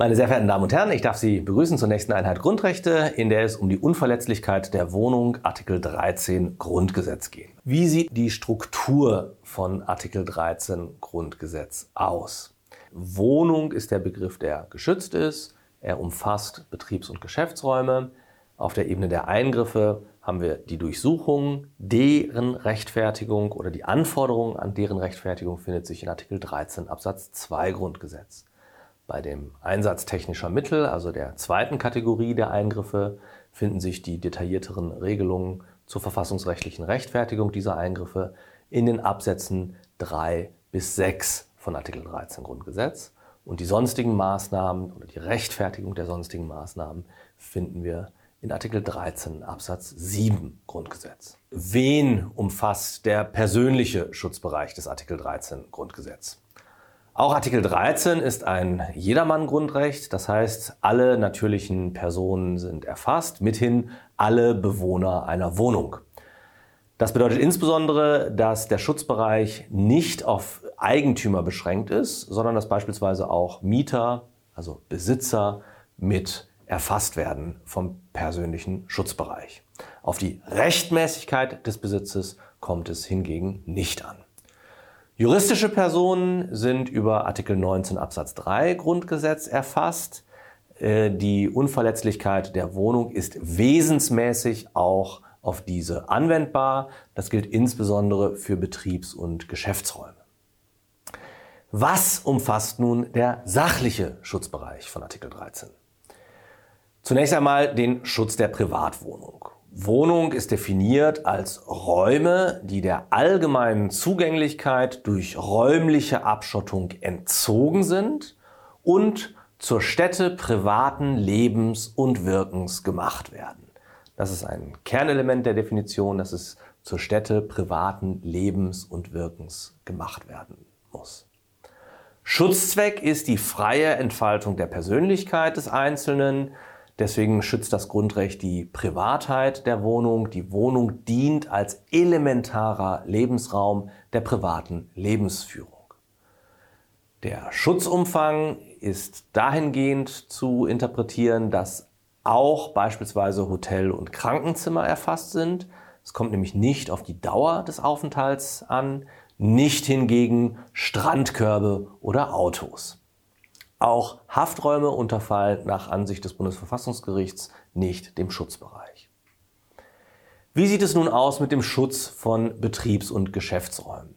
Meine sehr verehrten Damen und Herren, ich darf Sie begrüßen zur nächsten Einheit Grundrechte, in der es um die Unverletzlichkeit der Wohnung Artikel 13 Grundgesetz geht. Wie sieht die Struktur von Artikel 13 Grundgesetz aus? Wohnung ist der Begriff, der geschützt ist. Er umfasst Betriebs- und Geschäftsräume. Auf der Ebene der Eingriffe haben wir die Durchsuchung, deren Rechtfertigung oder die Anforderung an deren Rechtfertigung findet sich in Artikel 13 Absatz 2 Grundgesetz. Bei dem Einsatz technischer Mittel, also der zweiten Kategorie der Eingriffe, finden sich die detaillierteren Regelungen zur verfassungsrechtlichen Rechtfertigung dieser Eingriffe in den Absätzen 3 bis 6 von Artikel 13 Grundgesetz. Und die sonstigen Maßnahmen oder die Rechtfertigung der sonstigen Maßnahmen finden wir in Artikel 13 Absatz 7 Grundgesetz. Wen umfasst der persönliche Schutzbereich des Artikel 13 Grundgesetz? Auch Artikel 13 ist ein Jedermann-Grundrecht, das heißt, alle natürlichen Personen sind erfasst, mithin alle Bewohner einer Wohnung. Das bedeutet insbesondere, dass der Schutzbereich nicht auf Eigentümer beschränkt ist, sondern dass beispielsweise auch Mieter, also Besitzer, mit erfasst werden vom persönlichen Schutzbereich. Auf die Rechtmäßigkeit des Besitzes kommt es hingegen nicht an. Juristische Personen sind über Artikel 19 Absatz 3 Grundgesetz erfasst. Äh, die Unverletzlichkeit der Wohnung ist wesensmäßig auch auf diese anwendbar. Das gilt insbesondere für Betriebs- und Geschäftsräume. Was umfasst nun der sachliche Schutzbereich von Artikel 13? Zunächst einmal den Schutz der Privatwohnung. Wohnung ist definiert als Räume, die der allgemeinen Zugänglichkeit durch räumliche Abschottung entzogen sind und zur Stätte privaten Lebens und Wirkens gemacht werden. Das ist ein Kernelement der Definition, dass es zur Stätte privaten Lebens und Wirkens gemacht werden muss. Schutzzweck ist die freie Entfaltung der Persönlichkeit des Einzelnen, Deswegen schützt das Grundrecht die Privatheit der Wohnung. Die Wohnung dient als elementarer Lebensraum der privaten Lebensführung. Der Schutzumfang ist dahingehend zu interpretieren, dass auch beispielsweise Hotel- und Krankenzimmer erfasst sind. Es kommt nämlich nicht auf die Dauer des Aufenthalts an, nicht hingegen Strandkörbe oder Autos. Auch Hafträume unterfallen nach Ansicht des Bundesverfassungsgerichts nicht dem Schutzbereich. Wie sieht es nun aus mit dem Schutz von Betriebs- und Geschäftsräumen?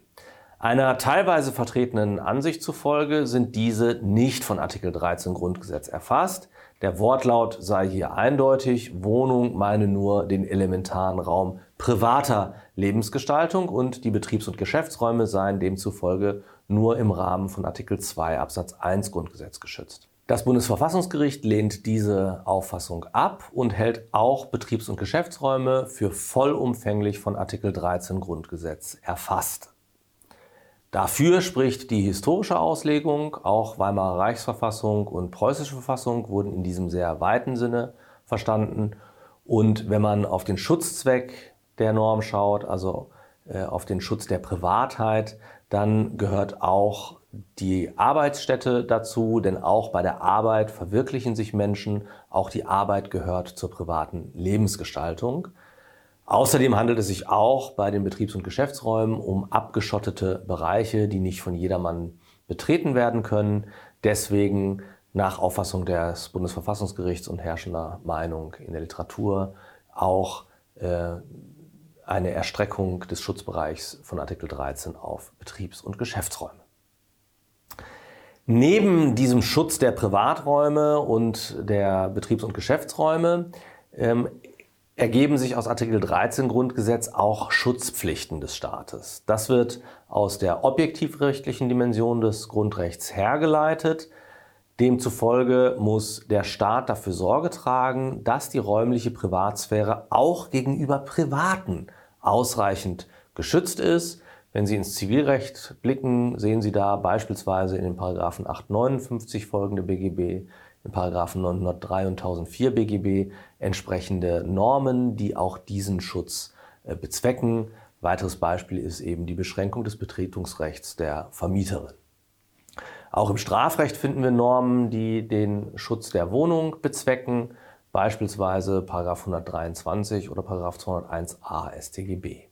Einer teilweise vertretenen Ansicht zufolge sind diese nicht von Artikel 13 Grundgesetz erfasst. Der Wortlaut sei hier eindeutig, Wohnung meine nur den elementaren Raum privater Lebensgestaltung und die Betriebs- und Geschäftsräume seien demzufolge nur im Rahmen von Artikel 2 Absatz 1 Grundgesetz geschützt. Das Bundesverfassungsgericht lehnt diese Auffassung ab und hält auch Betriebs- und Geschäftsräume für vollumfänglich von Artikel 13 Grundgesetz erfasst. Dafür spricht die historische Auslegung, auch Weimarer Reichsverfassung und Preußische Verfassung wurden in diesem sehr weiten Sinne verstanden. Und wenn man auf den Schutzzweck der Norm schaut, also äh, auf den Schutz der Privatheit, dann gehört auch die Arbeitsstätte dazu, denn auch bei der Arbeit verwirklichen sich Menschen. Auch die Arbeit gehört zur privaten Lebensgestaltung. Außerdem handelt es sich auch bei den Betriebs- und Geschäftsräumen um abgeschottete Bereiche, die nicht von jedermann betreten werden können. Deswegen nach Auffassung des Bundesverfassungsgerichts und herrschender Meinung in der Literatur auch äh, eine Erstreckung des Schutzbereichs von Artikel 13 auf Betriebs- und Geschäftsräume. Neben diesem Schutz der Privaträume und der Betriebs- und Geschäftsräume ähm, ergeben sich aus Artikel 13 Grundgesetz auch Schutzpflichten des Staates. Das wird aus der objektivrechtlichen Dimension des Grundrechts hergeleitet. Demzufolge muss der Staat dafür Sorge tragen, dass die räumliche Privatsphäre auch gegenüber Privaten ausreichend geschützt ist. Wenn Sie ins Zivilrecht blicken, sehen Sie da beispielsweise in den Paragraphen 859 folgende BGB, in Paragraphen 903 und 1004 BGB entsprechende Normen, die auch diesen Schutz äh, bezwecken. Weiteres Beispiel ist eben die Beschränkung des Betretungsrechts der Vermieterin. Auch im Strafrecht finden wir Normen, die den Schutz der Wohnung bezwecken, beispielsweise 123 oder 201a StGB.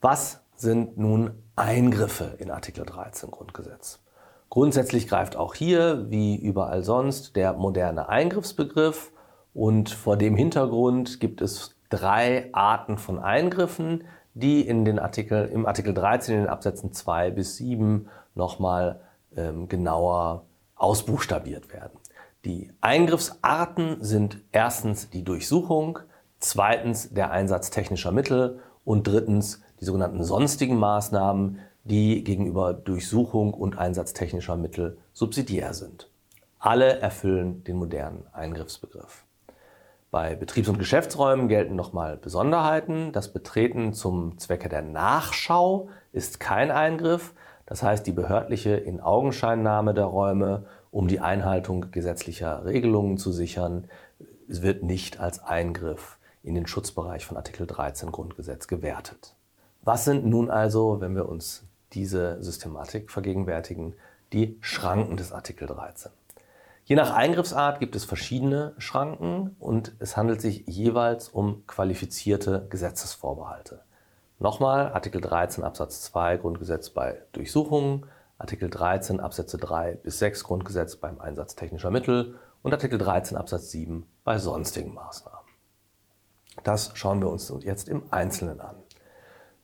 Was sind nun Eingriffe in Artikel 13 Grundgesetz? Grundsätzlich greift auch hier, wie überall sonst, der moderne Eingriffsbegriff und vor dem Hintergrund gibt es drei Arten von Eingriffen, die in den Artikel, im Artikel 13 in den Absätzen 2 bis 7 nochmal ähm, genauer ausbuchstabiert werden. Die Eingriffsarten sind erstens die Durchsuchung, zweitens der Einsatz technischer Mittel und drittens die sogenannten sonstigen Maßnahmen, die gegenüber Durchsuchung und Einsatz technischer Mittel subsidiär sind. Alle erfüllen den modernen Eingriffsbegriff. Bei Betriebs- und Geschäftsräumen gelten nochmal Besonderheiten. Das Betreten zum Zwecke der Nachschau ist kein Eingriff. Das heißt, die behördliche Inaugenscheinnahme der Räume, um die Einhaltung gesetzlicher Regelungen zu sichern, wird nicht als Eingriff in den Schutzbereich von Artikel 13 Grundgesetz gewertet. Was sind nun also, wenn wir uns diese Systematik vergegenwärtigen, die Schranken des Artikel 13? Je nach Eingriffsart gibt es verschiedene Schranken und es handelt sich jeweils um qualifizierte Gesetzesvorbehalte. Nochmal Artikel 13 Absatz 2 Grundgesetz bei Durchsuchungen, Artikel 13 Absätze 3 bis 6 Grundgesetz beim Einsatz technischer Mittel und Artikel 13 Absatz 7 bei sonstigen Maßnahmen. Das schauen wir uns jetzt im Einzelnen an.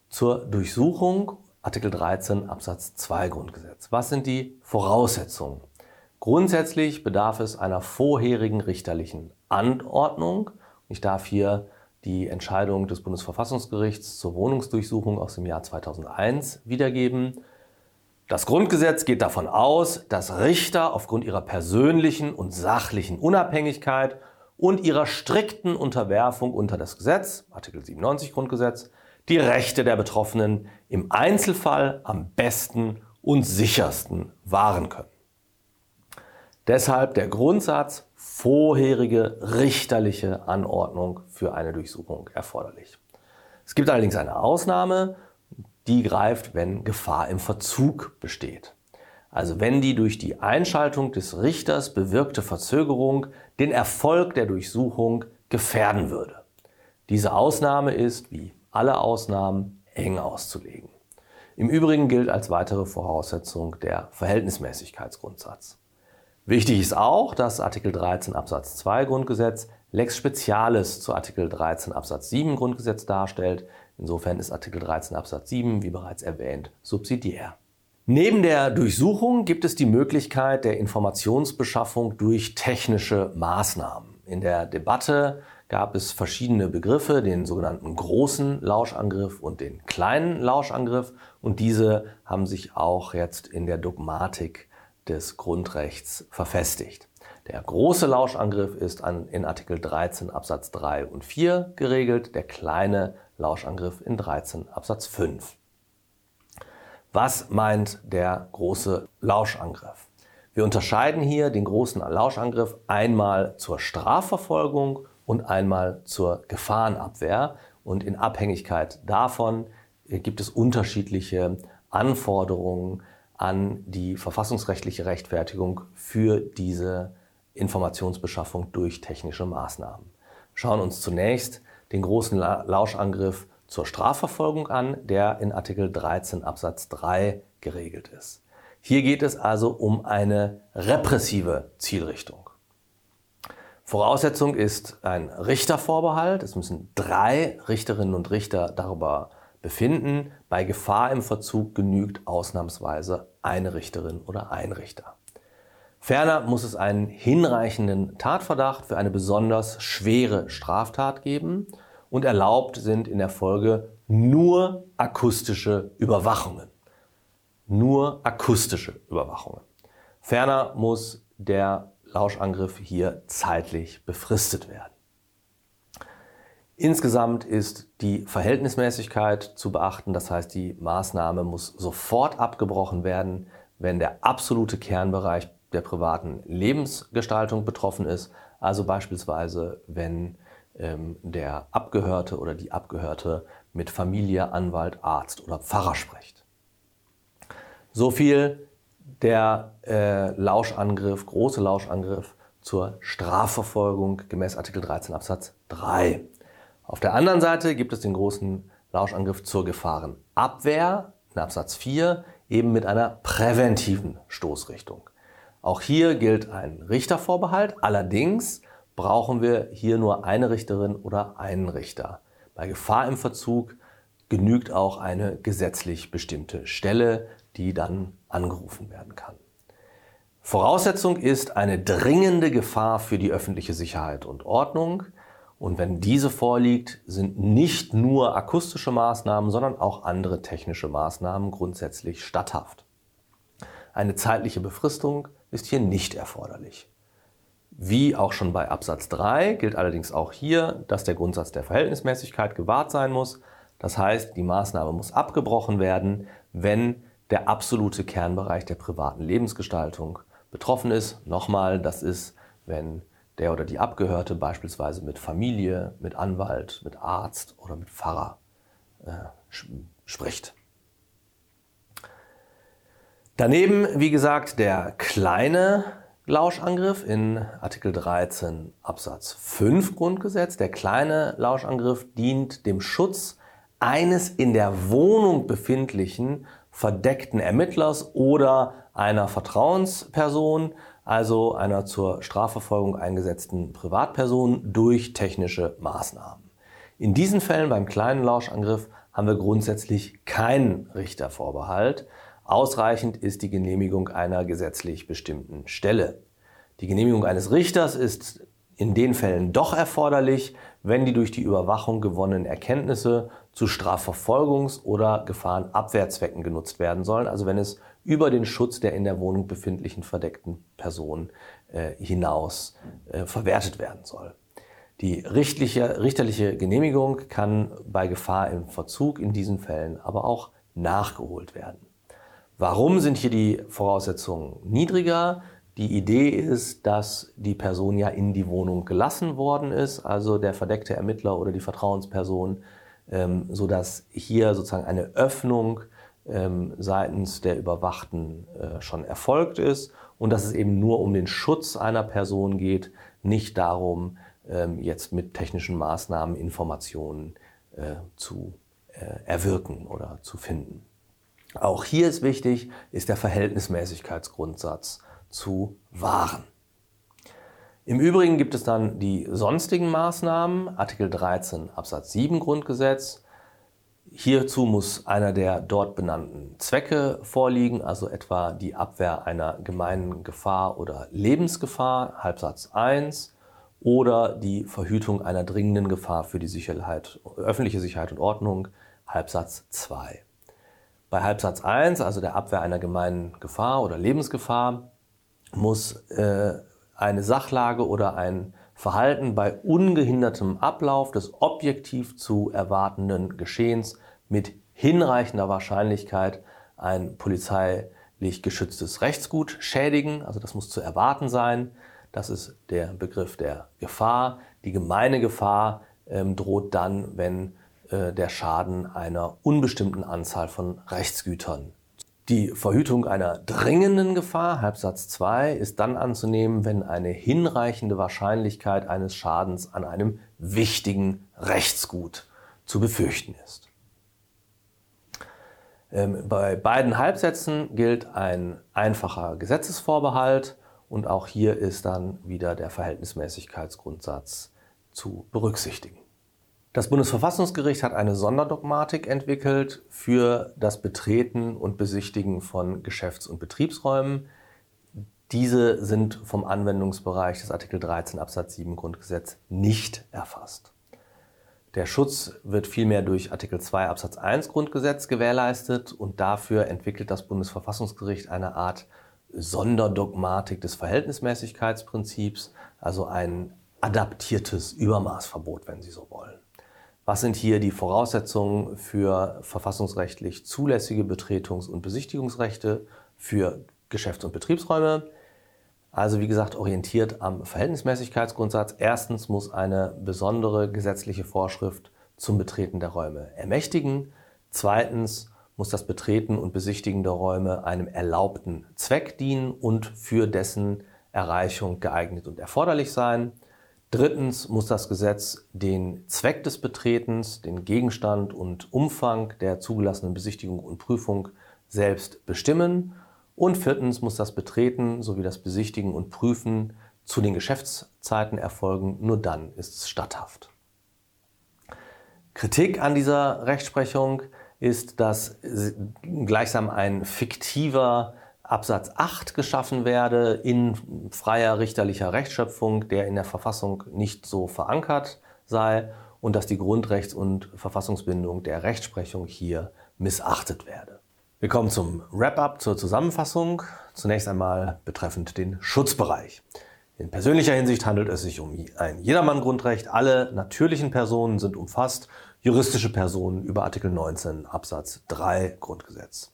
Zur Durchsuchung Artikel 13 Absatz 2 Grundgesetz. Was sind die Voraussetzungen? Grundsätzlich bedarf es einer vorherigen richterlichen Anordnung. Ich darf hier die Entscheidung des Bundesverfassungsgerichts zur Wohnungsdurchsuchung aus dem Jahr 2001 wiedergeben. Das Grundgesetz geht davon aus, dass Richter aufgrund ihrer persönlichen und sachlichen Unabhängigkeit und ihrer strikten Unterwerfung unter das Gesetz, Artikel 97 Grundgesetz, die Rechte der Betroffenen im Einzelfall am besten und sichersten wahren können. Deshalb der Grundsatz vorherige richterliche Anordnung für eine Durchsuchung erforderlich. Es gibt allerdings eine Ausnahme, die greift, wenn Gefahr im Verzug besteht. Also wenn die durch die Einschaltung des Richters bewirkte Verzögerung den Erfolg der Durchsuchung gefährden würde. Diese Ausnahme ist, wie alle Ausnahmen eng auszulegen. Im Übrigen gilt als weitere Voraussetzung der Verhältnismäßigkeitsgrundsatz. Wichtig ist auch, dass Artikel 13 Absatz 2 Grundgesetz Lex Specialis zu Artikel 13 Absatz 7 Grundgesetz darstellt. Insofern ist Artikel 13 Absatz 7, wie bereits erwähnt, subsidiär. Neben der Durchsuchung gibt es die Möglichkeit der Informationsbeschaffung durch technische Maßnahmen. In der Debatte gab es verschiedene Begriffe, den sogenannten großen Lauschangriff und den kleinen Lauschangriff. Und diese haben sich auch jetzt in der Dogmatik des Grundrechts verfestigt. Der große Lauschangriff ist an, in Artikel 13 Absatz 3 und 4 geregelt, der kleine Lauschangriff in 13 Absatz 5. Was meint der große Lauschangriff? Wir unterscheiden hier den großen Lauschangriff einmal zur Strafverfolgung und einmal zur Gefahrenabwehr. Und in Abhängigkeit davon äh, gibt es unterschiedliche Anforderungen an die verfassungsrechtliche Rechtfertigung für diese Informationsbeschaffung durch technische Maßnahmen. Schauen uns zunächst den großen Lauschangriff zur Strafverfolgung an, der in Artikel 13 Absatz 3 geregelt ist. Hier geht es also um eine repressive Zielrichtung. Voraussetzung ist ein Richtervorbehalt. Es müssen drei Richterinnen und Richter darüber befinden. Bei Gefahr im Verzug genügt ausnahmsweise eine Richterin oder ein Richter. Ferner muss es einen hinreichenden Tatverdacht für eine besonders schwere Straftat geben und erlaubt sind in der Folge nur akustische Überwachungen. Nur akustische Überwachungen. Ferner muss der Lauschangriff hier zeitlich befristet werden. Insgesamt ist die Verhältnismäßigkeit zu beachten, das heißt, die Maßnahme muss sofort abgebrochen werden, wenn der absolute Kernbereich der privaten Lebensgestaltung betroffen ist, also beispielsweise wenn ähm, der Abgehörte oder die Abgehörte mit Familie, Anwalt, Arzt oder Pfarrer spricht. So viel der äh, Lauschangriff, große Lauschangriff zur Strafverfolgung gemäß Artikel 13 Absatz 3. Auf der anderen Seite gibt es den großen Lauschangriff zur Gefahrenabwehr in Absatz 4 eben mit einer präventiven Stoßrichtung. Auch hier gilt ein Richtervorbehalt. Allerdings brauchen wir hier nur eine Richterin oder einen Richter. Bei Gefahr im Verzug genügt auch eine gesetzlich bestimmte Stelle, die dann angerufen werden kann. Voraussetzung ist eine dringende Gefahr für die öffentliche Sicherheit und Ordnung. Und wenn diese vorliegt, sind nicht nur akustische Maßnahmen, sondern auch andere technische Maßnahmen grundsätzlich statthaft. Eine zeitliche Befristung ist hier nicht erforderlich. Wie auch schon bei Absatz 3 gilt allerdings auch hier, dass der Grundsatz der Verhältnismäßigkeit gewahrt sein muss. Das heißt, die Maßnahme muss abgebrochen werden, wenn der absolute Kernbereich der privaten Lebensgestaltung betroffen ist. Nochmal, das ist, wenn der oder die Abgehörte beispielsweise mit Familie, mit Anwalt, mit Arzt oder mit Pfarrer äh, spricht. Daneben, wie gesagt, der kleine Lauschangriff in Artikel 13 Absatz 5 Grundgesetz. Der kleine Lauschangriff dient dem Schutz eines in der Wohnung befindlichen verdeckten Ermittlers oder einer Vertrauensperson, also einer zur Strafverfolgung eingesetzten Privatperson durch technische Maßnahmen. In diesen Fällen beim kleinen Lauschangriff haben wir grundsätzlich keinen Richtervorbehalt. Ausreichend ist die Genehmigung einer gesetzlich bestimmten Stelle. Die Genehmigung eines Richters ist in den Fällen doch erforderlich, wenn die durch die Überwachung gewonnenen Erkenntnisse zu Strafverfolgungs- oder Gefahrenabwehrzwecken genutzt werden sollen, also wenn es über den Schutz der in der Wohnung befindlichen verdeckten Person äh, hinaus äh, verwertet werden soll. Die richtliche, richterliche Genehmigung kann bei Gefahr im Verzug in diesen Fällen aber auch nachgeholt werden. Warum sind hier die Voraussetzungen niedriger? Die Idee ist, dass die Person ja in die Wohnung gelassen worden ist, also der verdeckte Ermittler oder die Vertrauensperson, ähm, sodass hier sozusagen eine Öffnung ähm, seitens der Überwachten äh, schon erfolgt ist und dass es eben nur um den Schutz einer Person geht, nicht darum, ähm, jetzt mit technischen Maßnahmen Informationen äh, zu äh, erwirken oder zu finden. Auch hier ist wichtig, ist der Verhältnismäßigkeitsgrundsatz zu wahren. Im Übrigen gibt es dann die sonstigen Maßnahmen, Artikel 13 Absatz 7 Grundgesetz. Hierzu muss einer der dort benannten Zwecke vorliegen, also etwa die Abwehr einer gemeinen Gefahr oder Lebensgefahr, Halbsatz 1, oder die Verhütung einer dringenden Gefahr für die Sicherheit, öffentliche Sicherheit und Ordnung, Halbsatz 2. Bei Halbsatz 1, also der Abwehr einer gemeinen Gefahr oder Lebensgefahr, muss äh, eine Sachlage oder ein Verhalten bei ungehindertem Ablauf des objektiv zu erwartenden Geschehens mit hinreichender Wahrscheinlichkeit ein polizeilich geschütztes Rechtsgut schädigen. Also das muss zu erwarten sein. Das ist der Begriff der Gefahr. Die gemeine Gefahr ähm, droht dann, wenn äh, der Schaden einer unbestimmten Anzahl von Rechtsgütern. Die Verhütung einer dringenden Gefahr, Halbsatz 2, ist dann anzunehmen, wenn eine hinreichende Wahrscheinlichkeit eines Schadens an einem wichtigen Rechtsgut zu befürchten ist. Ähm, bei beiden Halbsätzen gilt ein einfacher Gesetzesvorbehalt und auch hier ist dann wieder der Verhältnismäßigkeitsgrundsatz zu berücksichtigen. Das Bundesverfassungsgericht hat eine Sonderdogmatik entwickelt für das Betreten und Besichtigen von Geschäfts- und Betriebsräumen. Diese sind vom Anwendungsbereich des Artikel 13 Absatz 7 Grundgesetz nicht erfasst. Der Schutz wird vielmehr durch Artikel 2 Absatz 1 Grundgesetz gewährleistet und dafür entwickelt das Bundesverfassungsgericht eine Art Sonderdogmatik des Verhältnismäßigkeitsprinzips, also ein adaptiertes Übermaßverbot, wenn Sie so wollen. Was sind hier die Voraussetzungen für verfassungsrechtlich zulässige Betretungs- und Besichtigungsrechte für Geschäfts- und Betriebsräume? Also wie gesagt, orientiert am Verhältnismäßigkeitsgrundsatz. Erstens muss eine besondere gesetzliche Vorschrift zum Betreten der Räume ermächtigen. Zweitens muss das Betreten und Besichtigen der Räume einem erlaubten Zweck dienen und für dessen Erreichung geeignet und erforderlich sein. Drittens muss das Gesetz den Zweck des Betretens, den Gegenstand und Umfang der zugelassenen Besichtigung und Prüfung selbst bestimmen. Und viertens muss das Betreten sowie das Besichtigen und Prüfen zu den Geschäftszeiten erfolgen. Nur dann ist es statthaft. Kritik an dieser Rechtsprechung ist, dass gleichsam ein fiktiver Absatz 8 geschaffen werde in freier richterlicher Rechtsschöpfung, der in der Verfassung nicht so verankert sei und dass die Grundrechts- und Verfassungsbindung der Rechtsprechung hier missachtet werde. Wir kommen zum Wrap-up, zur Zusammenfassung. Zunächst einmal betreffend den Schutzbereich. In persönlicher Hinsicht handelt es sich um ein Jedermann-Grundrecht. Alle natürlichen Personen sind umfasst, juristische Personen über Artikel 19 Absatz 3 Grundgesetz.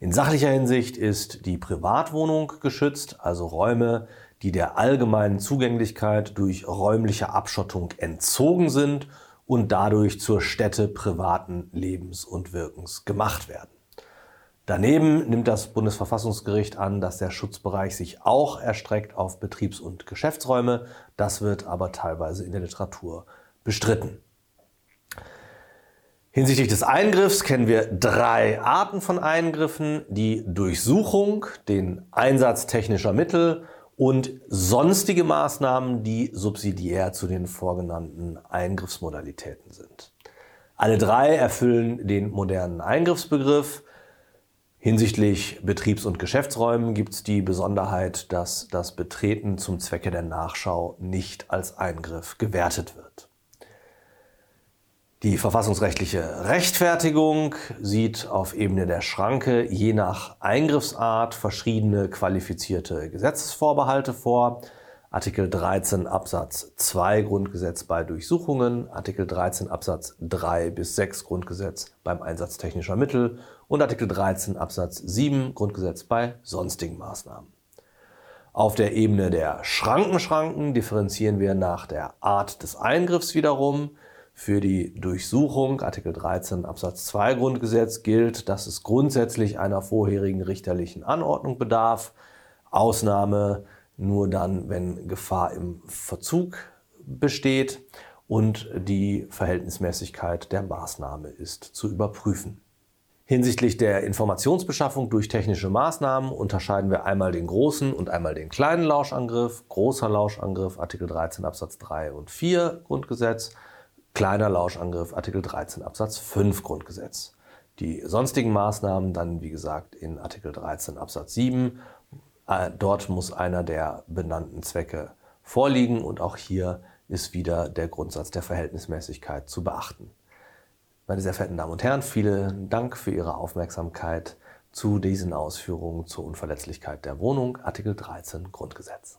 In sachlicher Hinsicht ist die Privatwohnung geschützt, also Räume, die der allgemeinen Zugänglichkeit durch räumliche Abschottung entzogen sind und dadurch zur Stätte privaten Lebens und Wirkens gemacht werden. Daneben nimmt das Bundesverfassungsgericht an, dass der Schutzbereich sich auch erstreckt auf Betriebs- und Geschäftsräume. Das wird aber teilweise in der Literatur bestritten. Hinsichtlich des Eingriffs kennen wir drei Arten von Eingriffen. Die Durchsuchung, den Einsatz technischer Mittel und sonstige Maßnahmen, die subsidiär zu den vorgenannten Eingriffsmodalitäten sind. Alle drei erfüllen den modernen Eingriffsbegriff. Hinsichtlich Betriebs- und Geschäftsräumen gibt es die Besonderheit, dass das Betreten zum Zwecke der Nachschau nicht als Eingriff gewertet wird. Die verfassungsrechtliche Rechtfertigung sieht auf Ebene der Schranke je nach Eingriffsart verschiedene qualifizierte Gesetzesvorbehalte vor. Artikel 13 Absatz 2 Grundgesetz bei Durchsuchungen, Artikel 13 Absatz 3 bis 6 Grundgesetz beim Einsatz technischer Mittel und Artikel 13 Absatz 7 Grundgesetz bei sonstigen Maßnahmen. Auf der Ebene der Schrankenschranken differenzieren wir nach der Art des Eingriffs wiederum. Für die Durchsuchung, Artikel 13 Absatz 2 Grundgesetz, gilt, dass es grundsätzlich einer vorherigen richterlichen Anordnung bedarf. Ausnahme nur dann, wenn Gefahr im Verzug besteht und die Verhältnismäßigkeit der Maßnahme ist zu überprüfen. Hinsichtlich der Informationsbeschaffung durch technische Maßnahmen unterscheiden wir einmal den großen und einmal den kleinen Lauschangriff. Großer Lauschangriff Artikel 13 Absatz 3 und 4 Grundgesetz, kleiner Lauschangriff Artikel 13 Absatz 5 Grundgesetz. Die sonstigen Maßnahmen dann, wie gesagt, in Artikel 13 Absatz 7 äh, dort muss einer der benannten Zwecke vorliegen und auch hier ist wieder der Grundsatz der Verhältnismäßigkeit zu beachten. Meine sehr verehrten Damen und Herren, vielen Dank für Ihre Aufmerksamkeit zu diesen Ausführungen zur Unverletzlichkeit der Wohnung, Artikel 13 Grundgesetz.